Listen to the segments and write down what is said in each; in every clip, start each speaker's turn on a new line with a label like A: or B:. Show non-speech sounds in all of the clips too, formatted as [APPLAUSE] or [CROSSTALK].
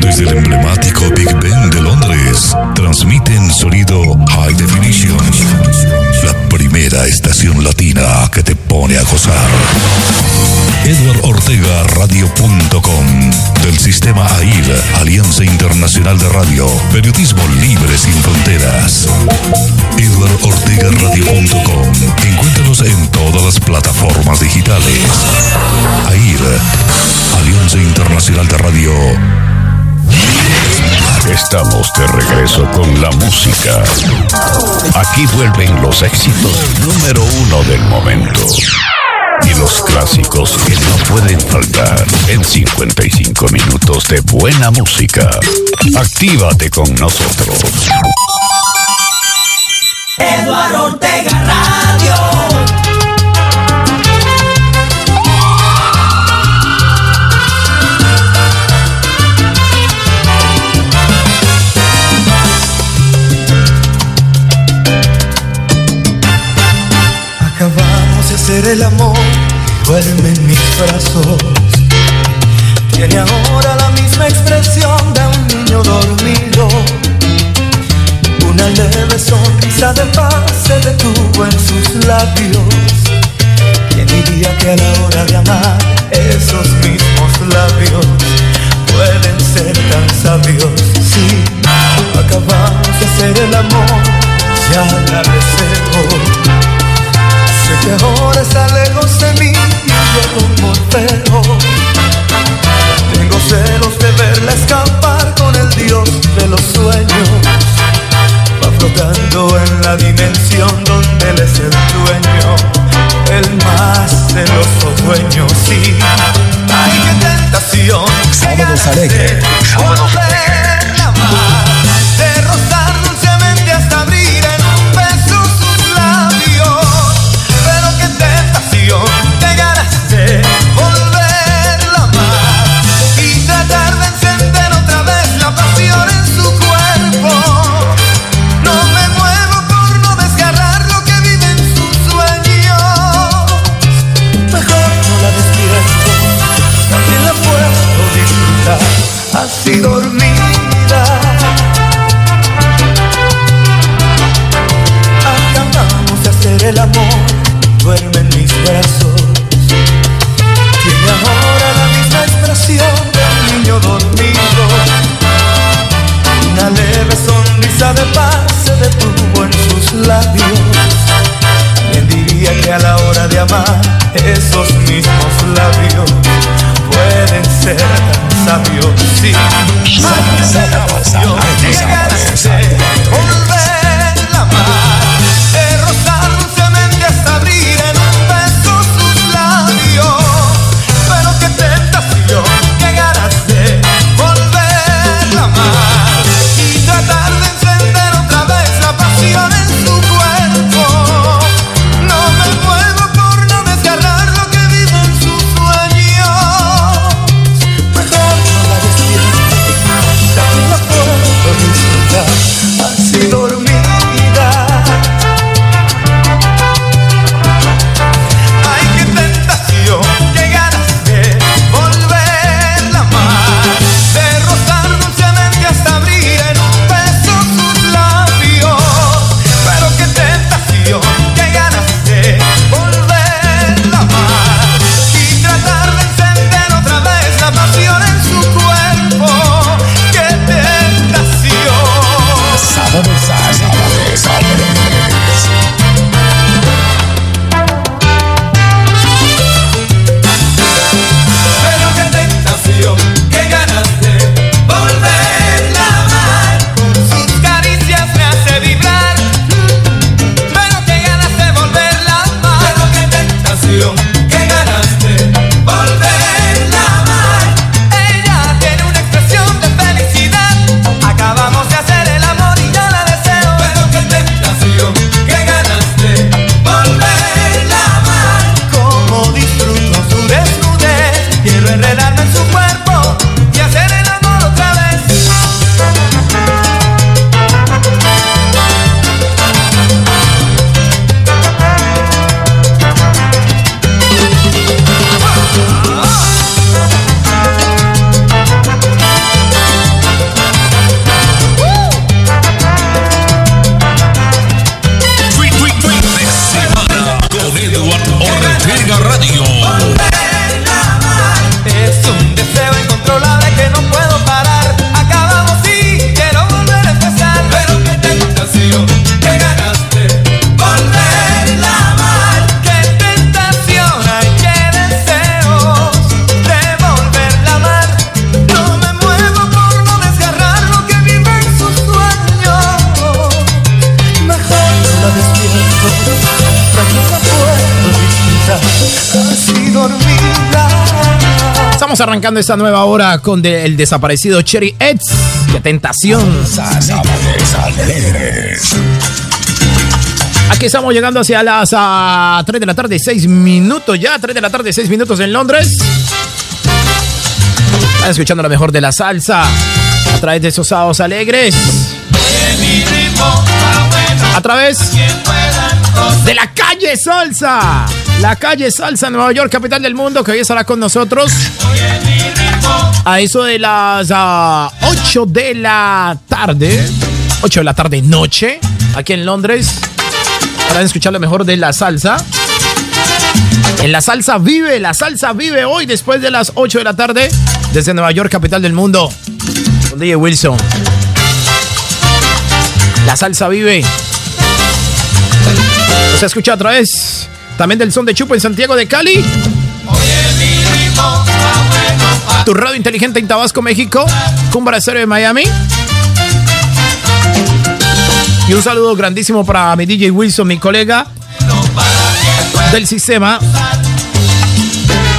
A: Desde el emblemático Big Ben de Londres, transmiten sonido High Definition. La primera estación latina que te pone a gozar. Radio.com del sistema AIR, Alianza Internacional de Radio, Periodismo Libre sin Fronteras. Radio.com Encuéntranos en todas las plataformas digitales. AIR, Alianza Internacional de Radio.
B: Estamos de regreso con la música. Aquí vuelven los éxitos número uno del momento. Y los clásicos que no pueden faltar en 55 minutos de buena música. Actívate con nosotros.
C: Eduardo Ortega Radio.
D: Hacer el amor, duerme en mis brazos. Tiene ahora la misma expresión de un niño dormido una leve sonrisa de paz se detuvo en sus labios. ¿Quién diría que a la hora de amar esos mismos labios pueden ser tan sabios? Sí, acabamos de hacer el amor, ya la deseo. Sé que ahora está lejos de mí y yo. Tengo celos de verla escapar con el Dios de los sueños flotando en la dimensión donde él es el dueño, el más celoso dueño, sí. Ay, qué tentación.
E: Sábados alegres.
D: Sábados tan sabios?
E: Arrancando esta nueva hora con el desaparecido Cherry Eds. ¡Qué tentación! Aquí estamos llegando hacia las 3 ah, de la tarde, 6 minutos ya. 3 de la tarde, 6 minutos en Londres. Están escuchando lo mejor de la salsa a través de esos sábados alegres. A través de la calle Salsa. La calle Salsa, Nueva York, capital del mundo, que hoy estará con nosotros. A eso de las 8 ah, de la tarde. 8 de la tarde, noche. Aquí en Londres para escuchar lo mejor de la salsa. En la salsa vive, la salsa vive hoy después de las 8 de la tarde desde Nueva York, capital del mundo. Con DJ Wilson. La salsa vive. ¿Nos escucha otra vez? También del son de Chupo en Santiago de Cali. Tu radio inteligente en Tabasco, México. Cumbra Cero de Miami. Y un saludo grandísimo para mi DJ Wilson, mi colega del sistema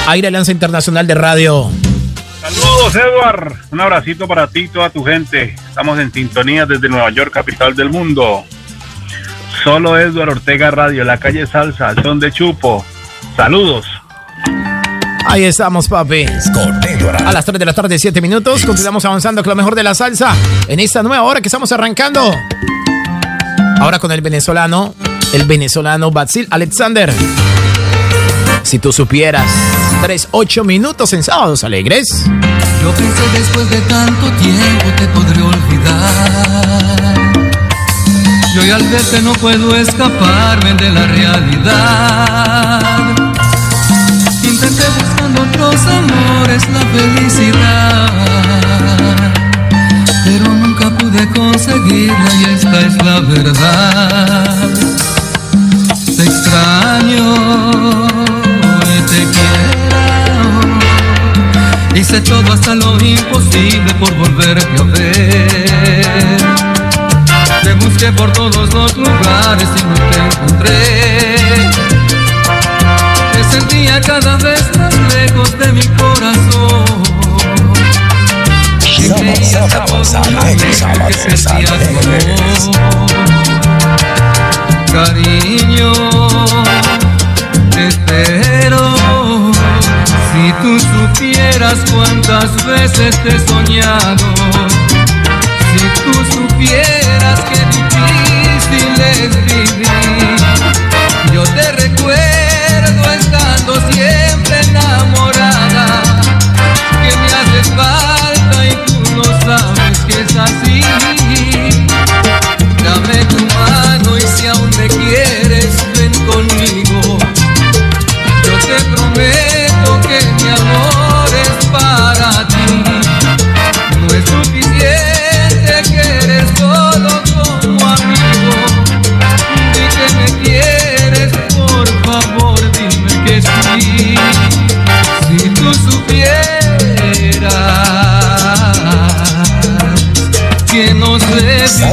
E: Aire Lanza Internacional de Radio.
F: Saludos, Edward. Un abracito para ti y toda tu gente. Estamos en sintonía desde Nueva York, capital del mundo. Solo Edward Ortega Radio, la calle Salsa, son de Chupo. Saludos.
E: Ahí estamos, papi. A las 3 de la tarde, 7 minutos. Continuamos avanzando con lo mejor de la salsa en esta nueva hora que estamos arrancando. Ahora con el venezolano, el venezolano Basil Alexander. Si tú supieras, 3, 8 minutos en sábados alegres.
G: Yo pensé después de tanto tiempo te podré olvidar. Yo ya al verte no puedo escaparme de la realidad. Intenté buscando otros amores la felicidad pude conseguirla y esta es la verdad. Te extraño, te quiero. Hice todo hasta lo imposible por volverte a ver. Te busqué por todos los lugares y no te encontré. Te sentía cada vez más lejos de mi corazón Cariño, te espero. Si tú supieras cuántas veces te he soñado, si tú supieras qué difícil es vivir, yo te recuerdo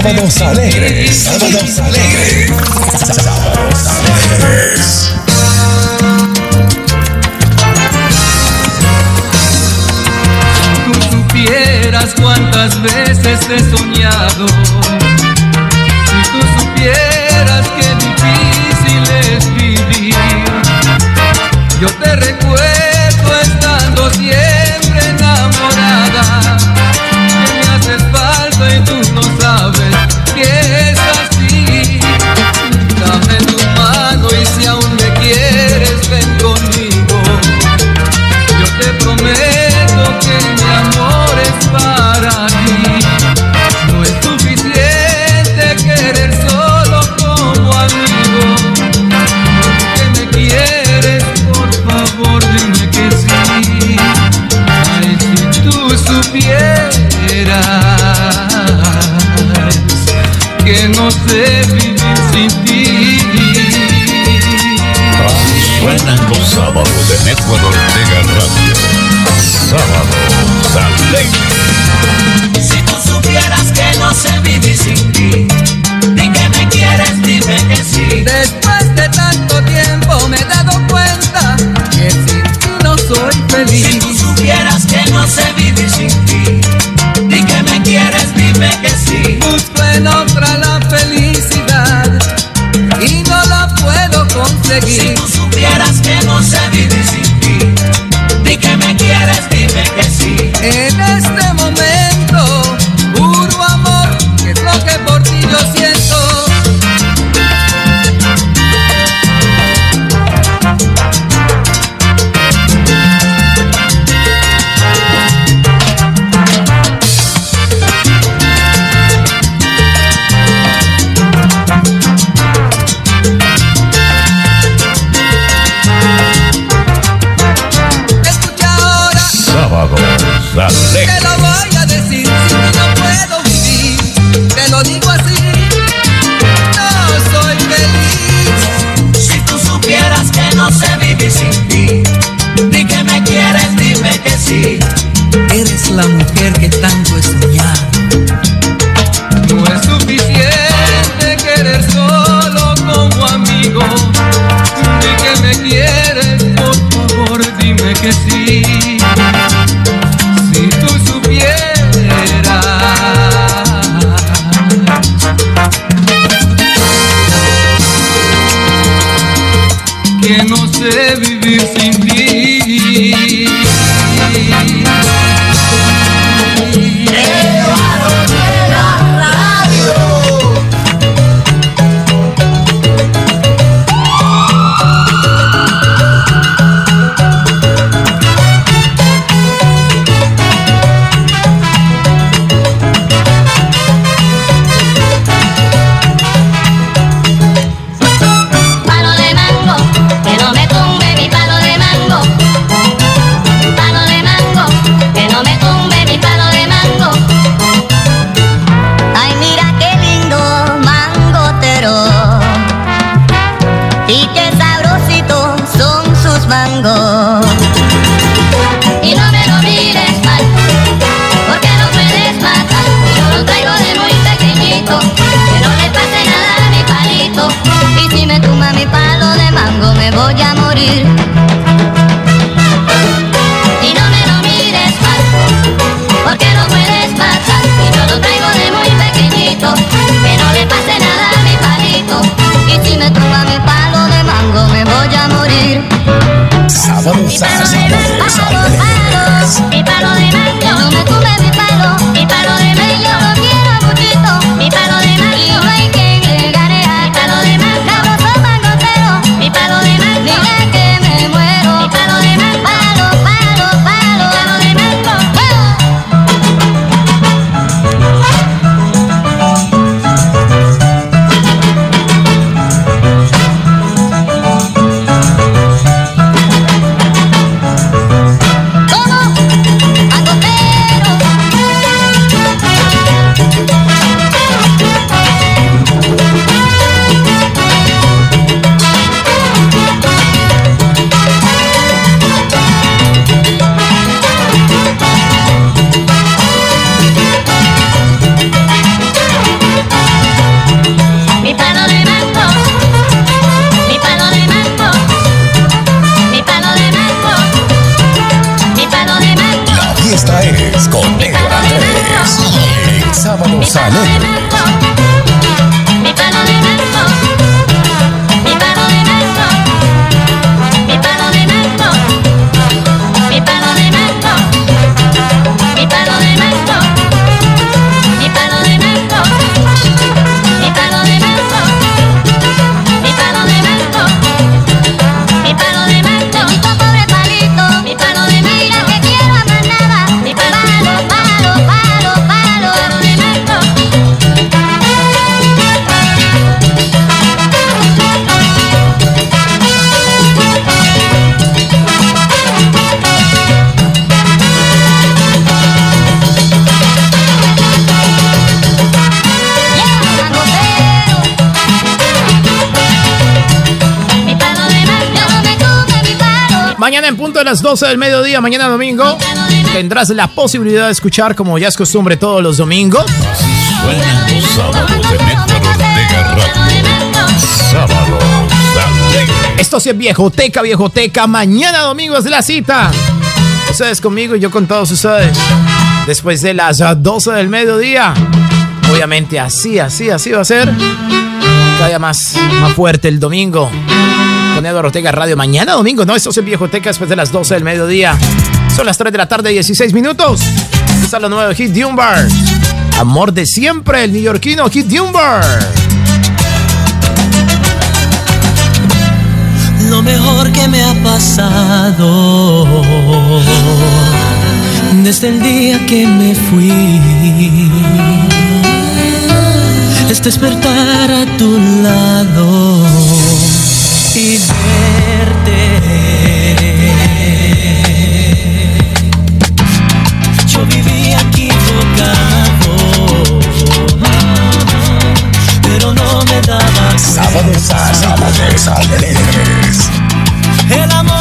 A: Sábados alegres,
B: Suenan los sábados de Network Ortega Radio. Sábados alegres.
C: Si tú supieras que no sé vivir sin ti, ni que me quieres, dime que sí.
G: Después de tanto tiempo me he dado cuenta que sin no soy feliz.
C: Si tú supieras que no sé vivir sin ti, ni que me quieres, dime que sí.
G: Busco en otra la felicidad y no la puedo conseguir.
C: ¿Cómo se vive sin ti? Di que me quieres, dime que sí.
G: no
C: sé vivir sin ti.
H: de
E: las 12 del mediodía, mañana domingo, tendrás la posibilidad de escuchar, como ya es costumbre todos los domingos.
B: Sábados
E: Esto sí es Viejoteca, Viejoteca. Mañana domingo es la cita. Ustedes conmigo y yo con todos ustedes. Después de las 12 del mediodía. Obviamente así, así, así va a ser. Cada día más, más fuerte el domingo con Eduardo Ortega Radio mañana domingo, ¿no? Esto es en Viejoteca después de las 12 del mediodía. Son las 3 de la tarde, 16 minutos. Está lo nuevo de Hit Dunbar. Amor de siempre, el neoyorquino Hit Dunbar.
I: Lo mejor que me ha pasado desde el día que me fui es despertar a tu lado y verte. Yo viví equivocado, pero no me daba.
A: Sábados
I: a
A: sábados alegres.
I: El amor.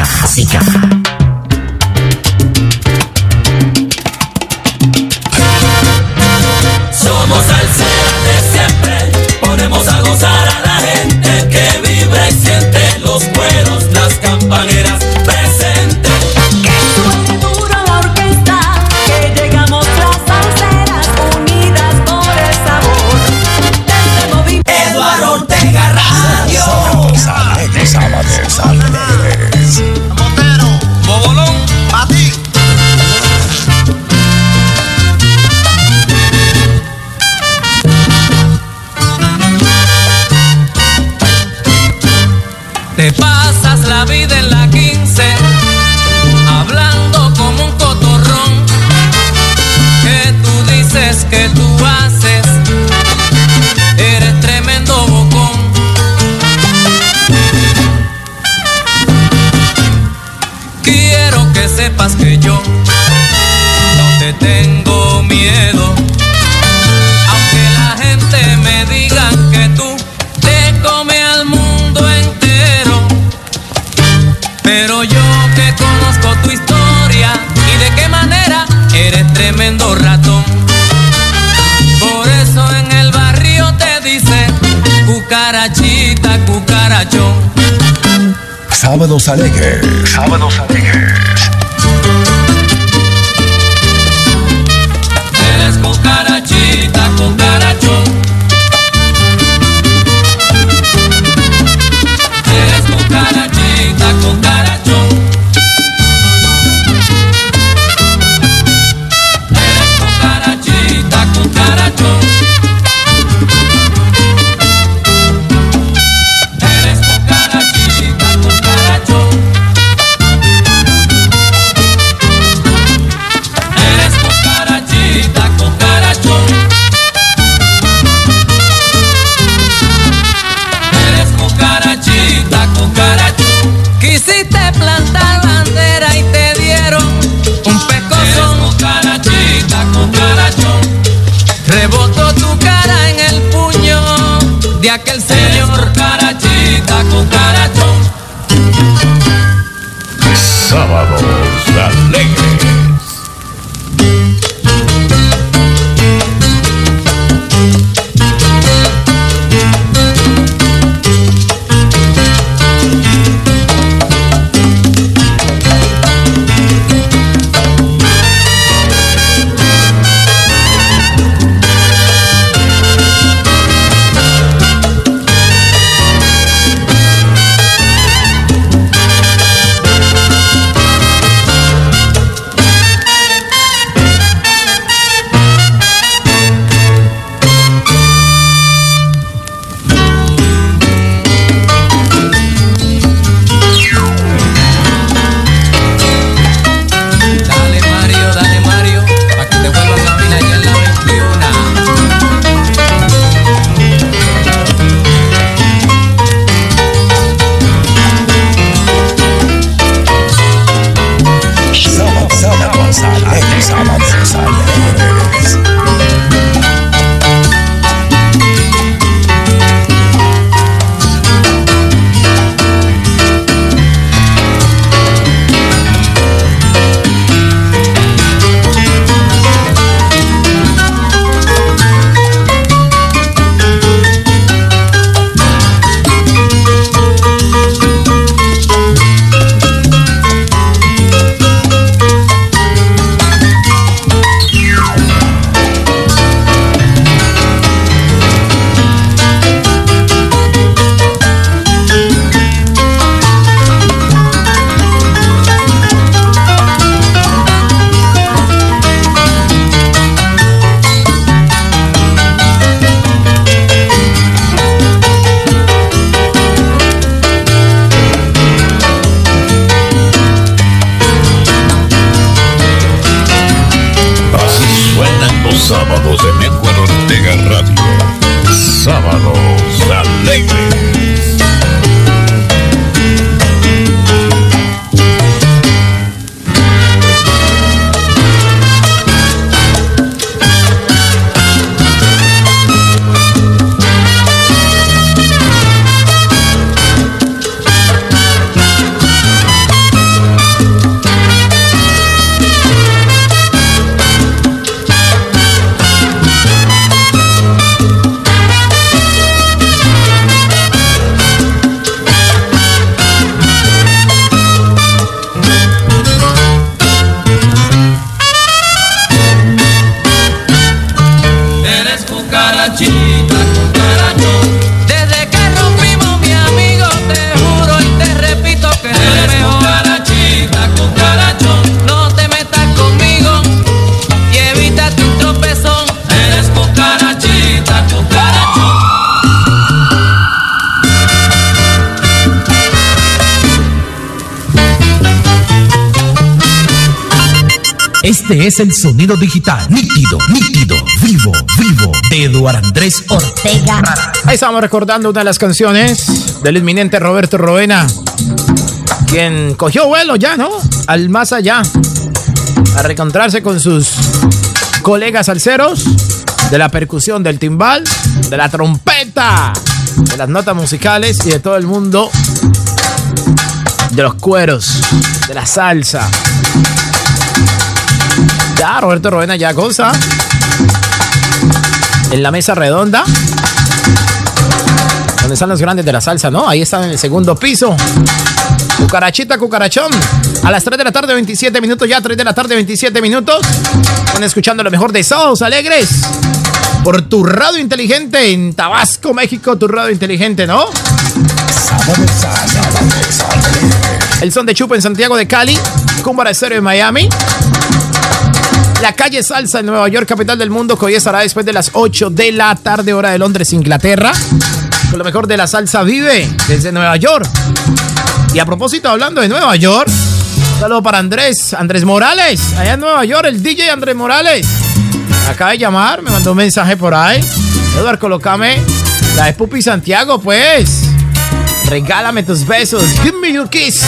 J: Sica, Sica.
K: Sábados alegres. Sábados alegres.
J: Eres cucarachita, cucarachón.
L: Este es el sonido digital, nítido, nítido, vivo, vivo, de Eduardo Andrés Ortega.
E: Ahí estamos recordando una de las canciones del inminente Roberto Roena, quien cogió vuelo ya, ¿no? Al más allá. a reencontrarse con sus colegas salseros de la percusión, del timbal, de la trompeta, de las notas musicales y de todo el mundo de los cueros, de la salsa. Ya, Roberto Rovena ya en la mesa redonda. Donde están los grandes de la salsa, ¿no? Ahí están en el segundo piso. Cucarachita, cucarachón. A las 3 de la tarde, 27 minutos, ya 3 de la tarde, 27 minutos. Están escuchando lo mejor de Sábados Alegres. Por tu radio inteligente en Tabasco, México, tu radio inteligente, ¿no? El son de Chupa en Santiago de Cali. Cumbara Estéreo en Miami. La calle Salsa en Nueva York, capital del mundo, que hoy estará después de las 8 de la tarde, hora de Londres, Inglaterra. Con lo mejor de la salsa vive desde Nueva York. Y a propósito, hablando de Nueva York, saludo para Andrés, Andrés Morales, allá en Nueva York, el DJ Andrés Morales. Acaba de llamar, me mandó un mensaje por ahí. Eduardo, colócame la de Pupi Santiago, pues. Regálame tus besos. Give me your kiss.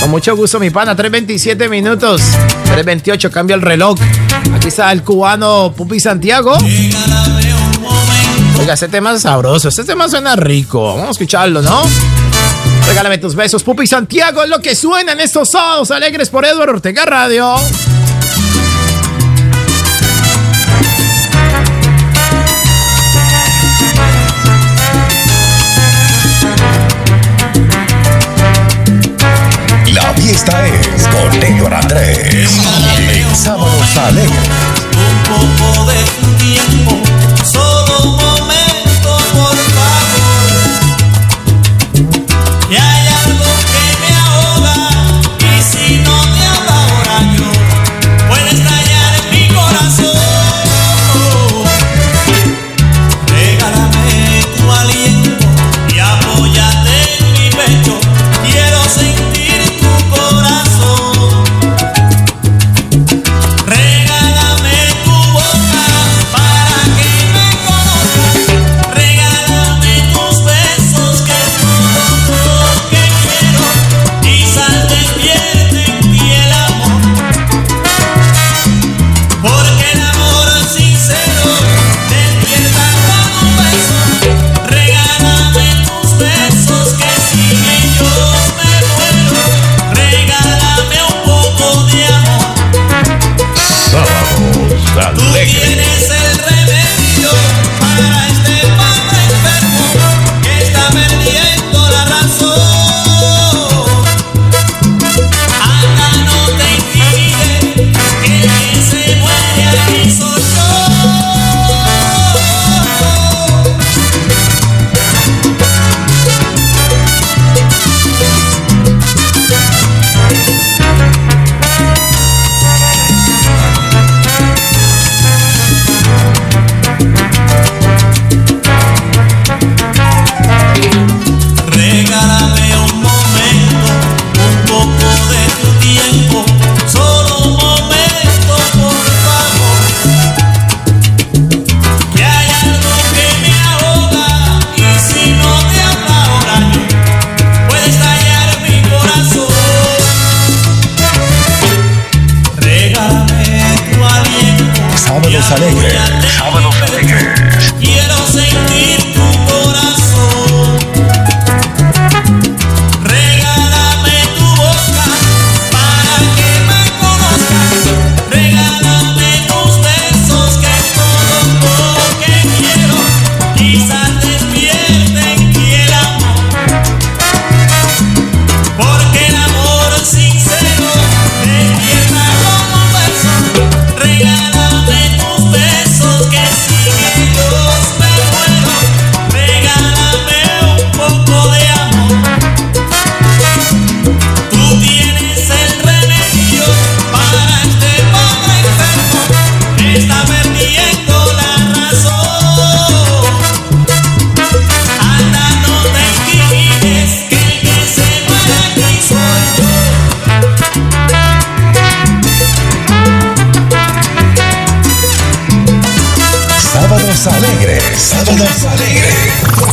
E: Con mucho gusto, mi pana. 3.27 minutos. 3.28, cambia el reloj. Aquí está el cubano Pupi Santiago. Oiga, este tema es sabroso. Este tema suena rico. Vamos a escucharlo, ¿no? Regálame tus besos, Pupi Santiago. Es lo que suena en estos sábados alegres por Eduardo Ortega Radio.
K: Fiesta es con Héctor Andrés. Sábados Alegres.
M: Un poco de tiempo,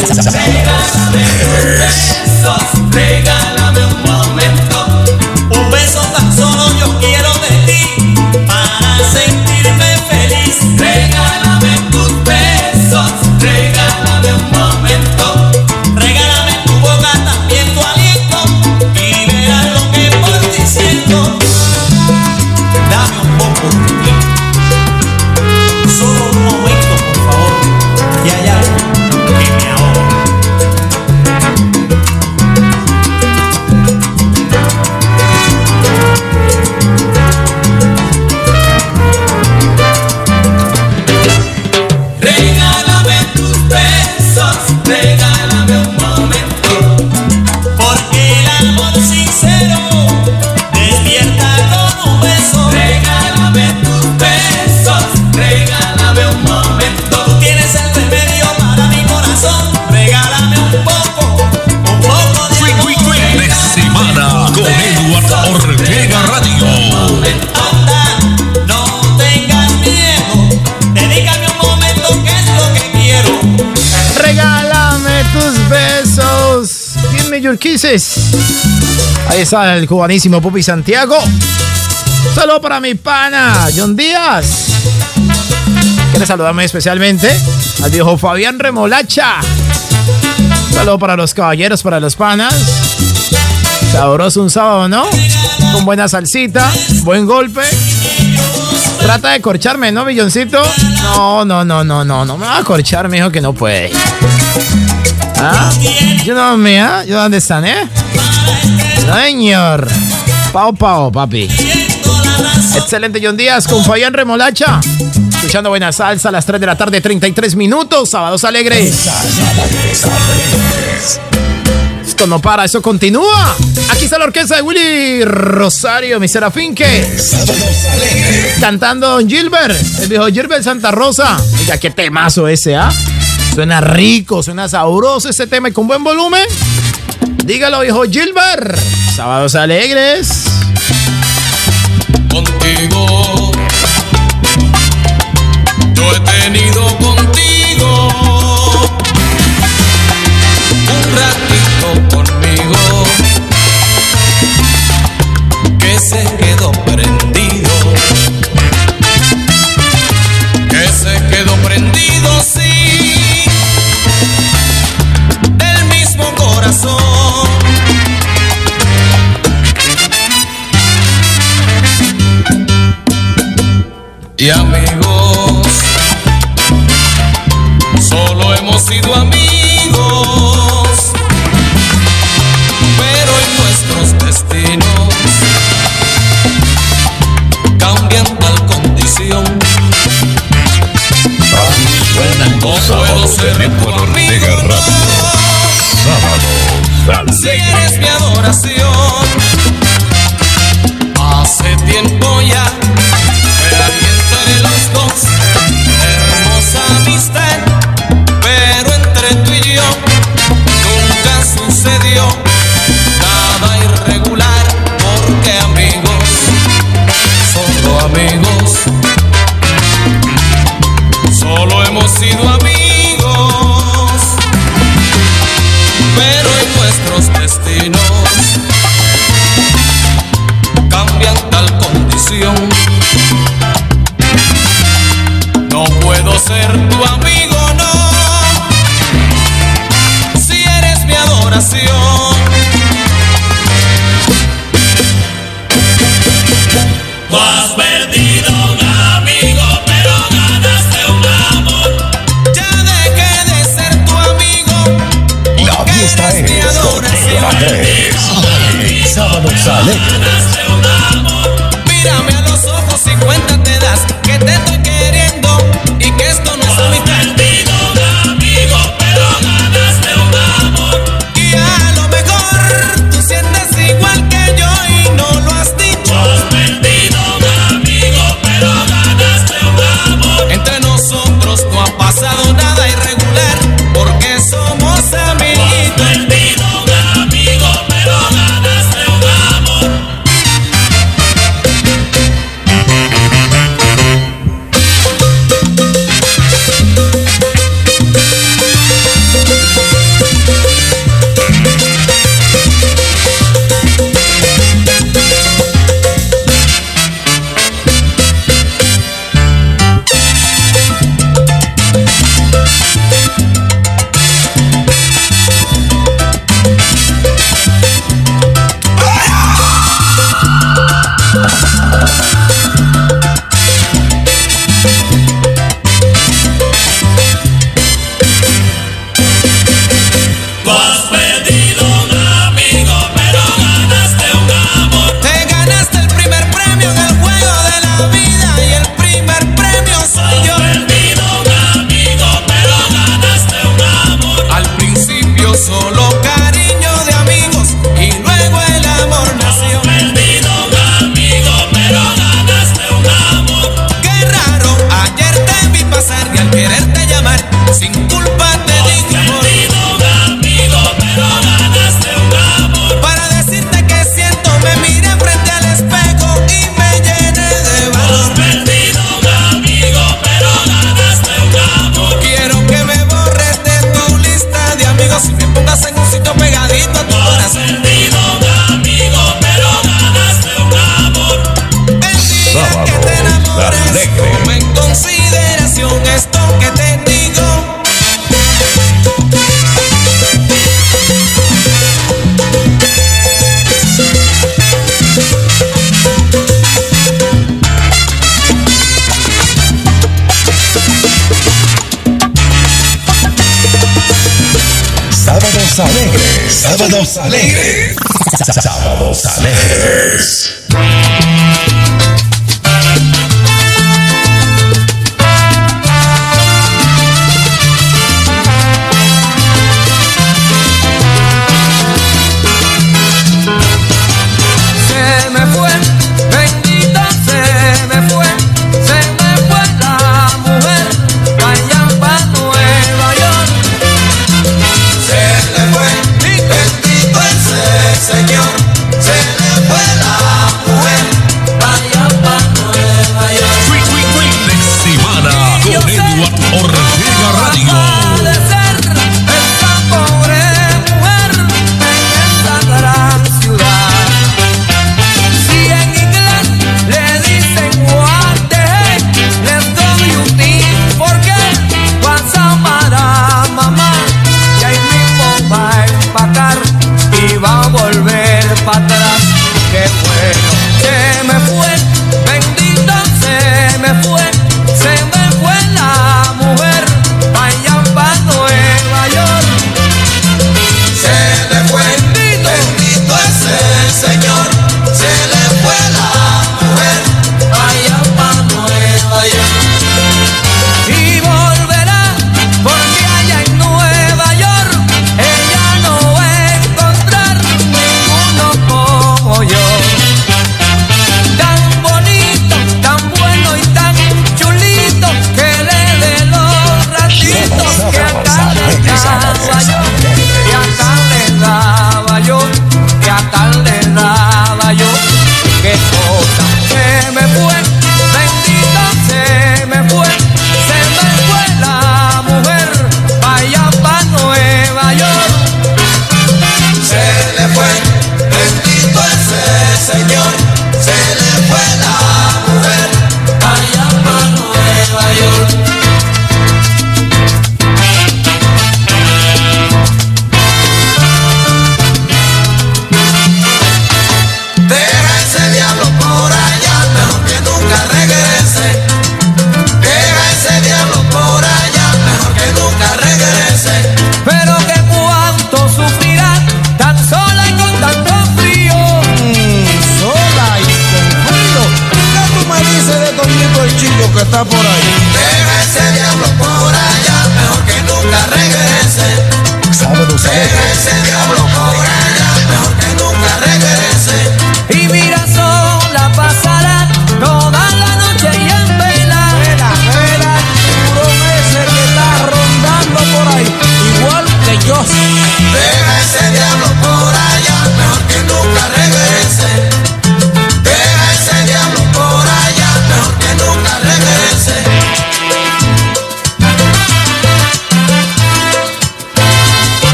B: Alegres.
M: besos, regálame un
E: Kisses. Ahí está el cubanísimo Pupi Santiago. Saludo para mi pana, John Díaz. Quiere saludarme especialmente al viejo Fabián Remolacha. Saludo para los caballeros, para los panas. Sabroso un sábado, ¿no? Con buena salsita, buen golpe. Trata de corcharme, ¿no, milloncito? No, no, no, no, no, no me va a corchar, mijo, que no puede. ¿Ah? Yo no me, ¿ah? ¿Yo dónde están, eh? Señor. Pau, pau, papi. Excelente, John Díaz con Fabián Remolacha. Escuchando buena salsa a las 3 de la tarde, 33 minutos. Sábados alegres. Esto no para, eso continúa. Aquí está la orquesta de Willy Rosario, mi Serafinque. Cantando Don Gilbert, el viejo Gilbert Santa Rosa. Oiga, qué temazo ese, ¿ah? Suena rico, suena sabroso ese tema y con buen volumen. Dígalo, viejo Gilbert. Sábados alegres.
M: contigo. Yo he tenido contigo un ratito conmigo que se quedó y amigos. Solo hemos sido amigos, pero en nuestros destinos cambian tal condición.
N: Suenan los sábados Héctor Ortega Radio. Sábados
M: Si eres mi adoración,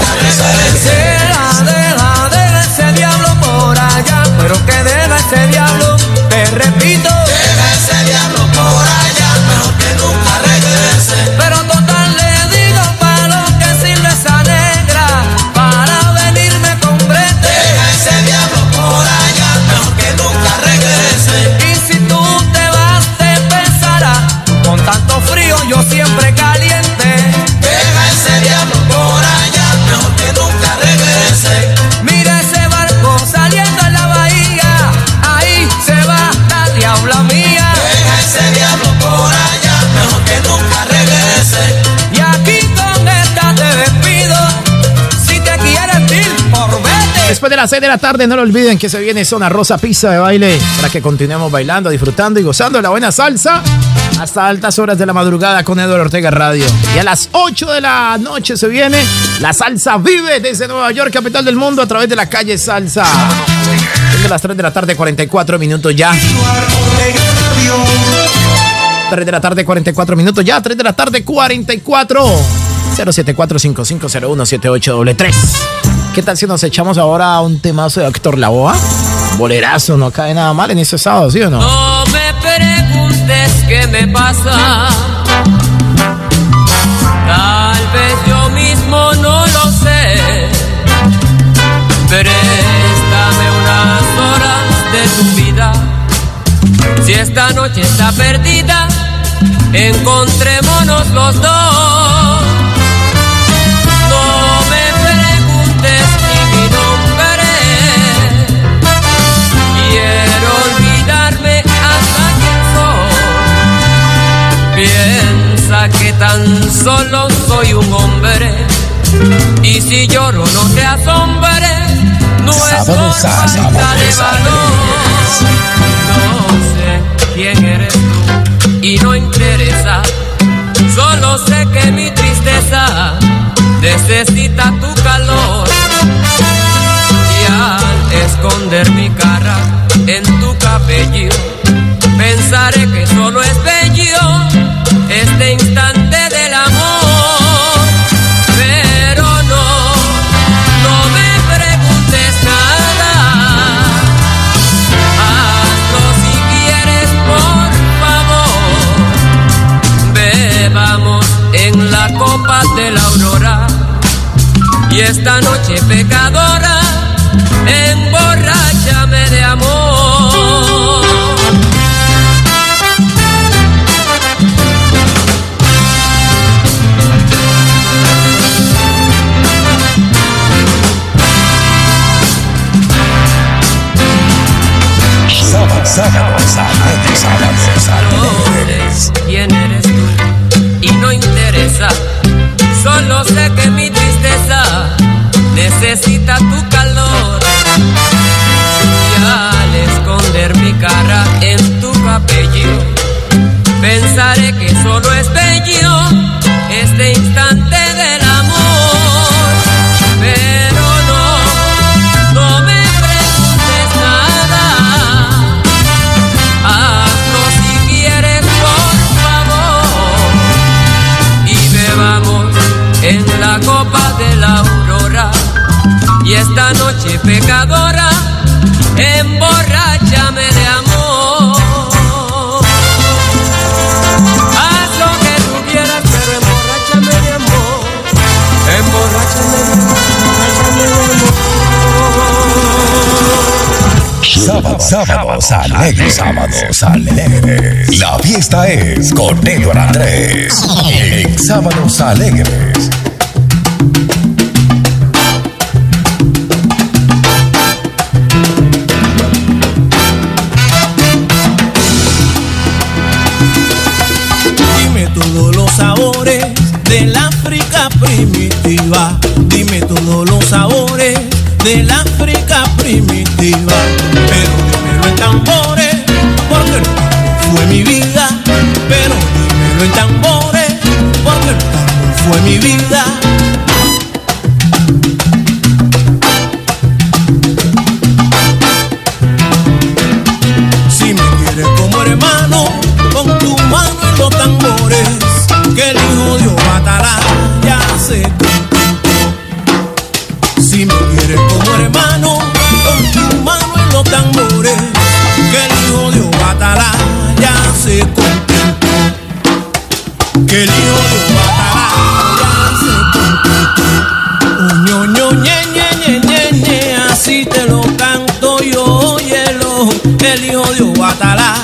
M: mejor que
I: nunca
E: las 6 de la tarde. No lo olviden que se viene Zona Rosa Pista de baile para que continuemos bailando, disfrutando y gozando de la buena salsa hasta altas horas de la madrugada con Eduardo Ortega Radio. Y a las 8 de la noche se viene la salsa vive desde Nueva York, capital del mundo, a través de la calle Salsa. Desde las 3 de la tarde, 44 minutos ya. 3 de la tarde, 44 minutos ya. 3 de la tarde, 44. 074-5501-7833. ¿Qué tal si nos echamos ahora un temazo de Héctor Lavoe? Bolerazo, no cae nada mal en ese sábado, ¿sí o no?
J: No me preguntes qué me pasa. Tal vez yo mismo no lo sé. Préstame unas horas de tu vida. Si esta noche está perdida, encontrémonos los dos. Que tan solo soy un hombre. Y si lloro no te asombre. No es por falta de valor. No sé quién eres tú y no interesa. Solo sé que mi tristeza necesita tu calor. Y al esconder mi cara en tu cabello, pensaré que solo es esta noche pecadora, emborráchame de amor. Quién eres tú y no interesa. Solo sé que necesita tu calor. Y al esconder mi cara
K: sábados alegres, sábados alegres. La fiesta es con Edward Andrés. [LAUGHS] En Sábados Alegres.
O: Que el hijo se contentó. Oño, ño, ñe, ñe, ñe, ñe, ñe, así te lo canto yo, óyelo. El hijo de Obatalá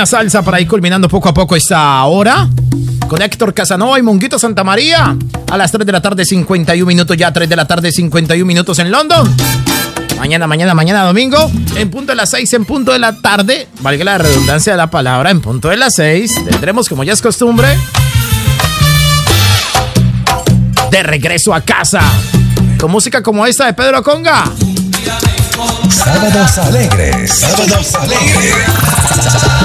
E: buena salsa para ir culminando poco a poco esta hora. Con Héctor Casanova y Monguito Santa María. A las 3 de la tarde, 51 minutos. Ya 3 de la tarde, 51 minutos en London. Mañana, mañana, mañana, domingo. En punto de las 6, en punto de la tarde. Valga la redundancia de la palabra. En punto de las 6. Tendremos, como ya es costumbre. De regreso a casa. Con música como esta de Pedro Conga.
K: Sábados alegres. Sábados alegres.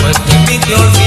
P: Pues te invito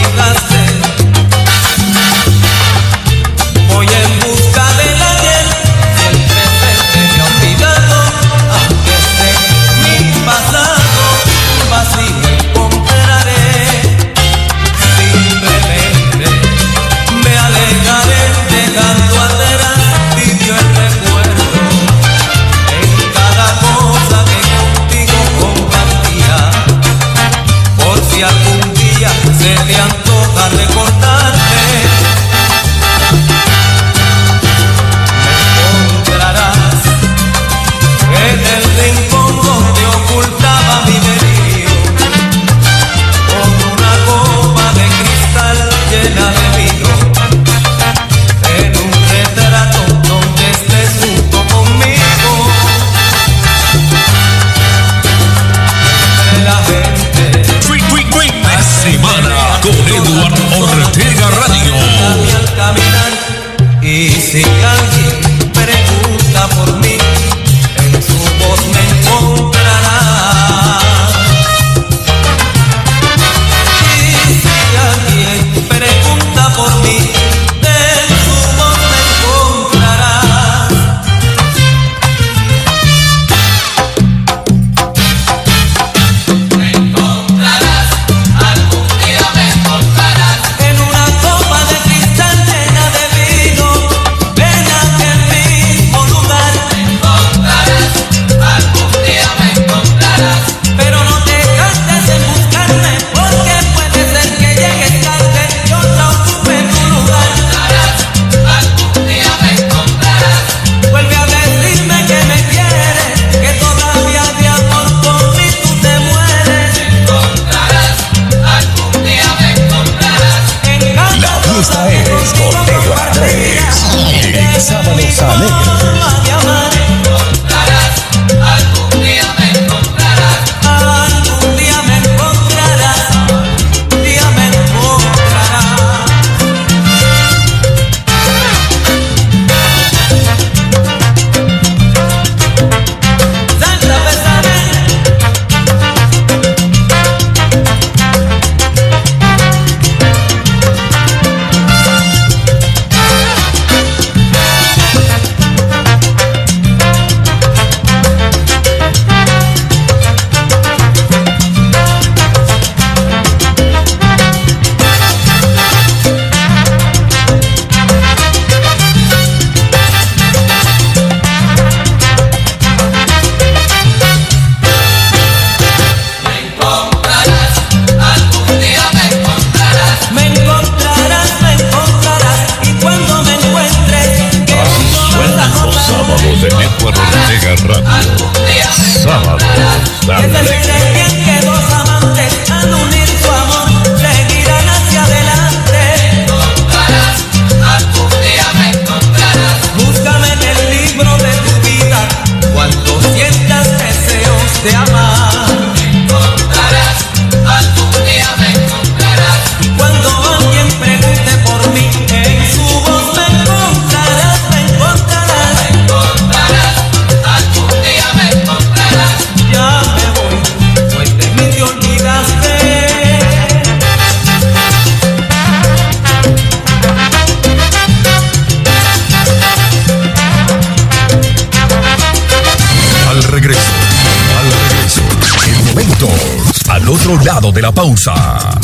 P: de la
K: pausa,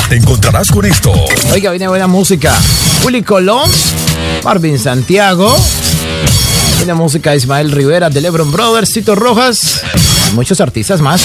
K: te encontrarás con esto.
E: Oiga, viene buena música. Juli Colón, Marvin Santiago, viene música Ismael Rivera, de Lebron Brothers, Cito Rojas, y muchos artistas más.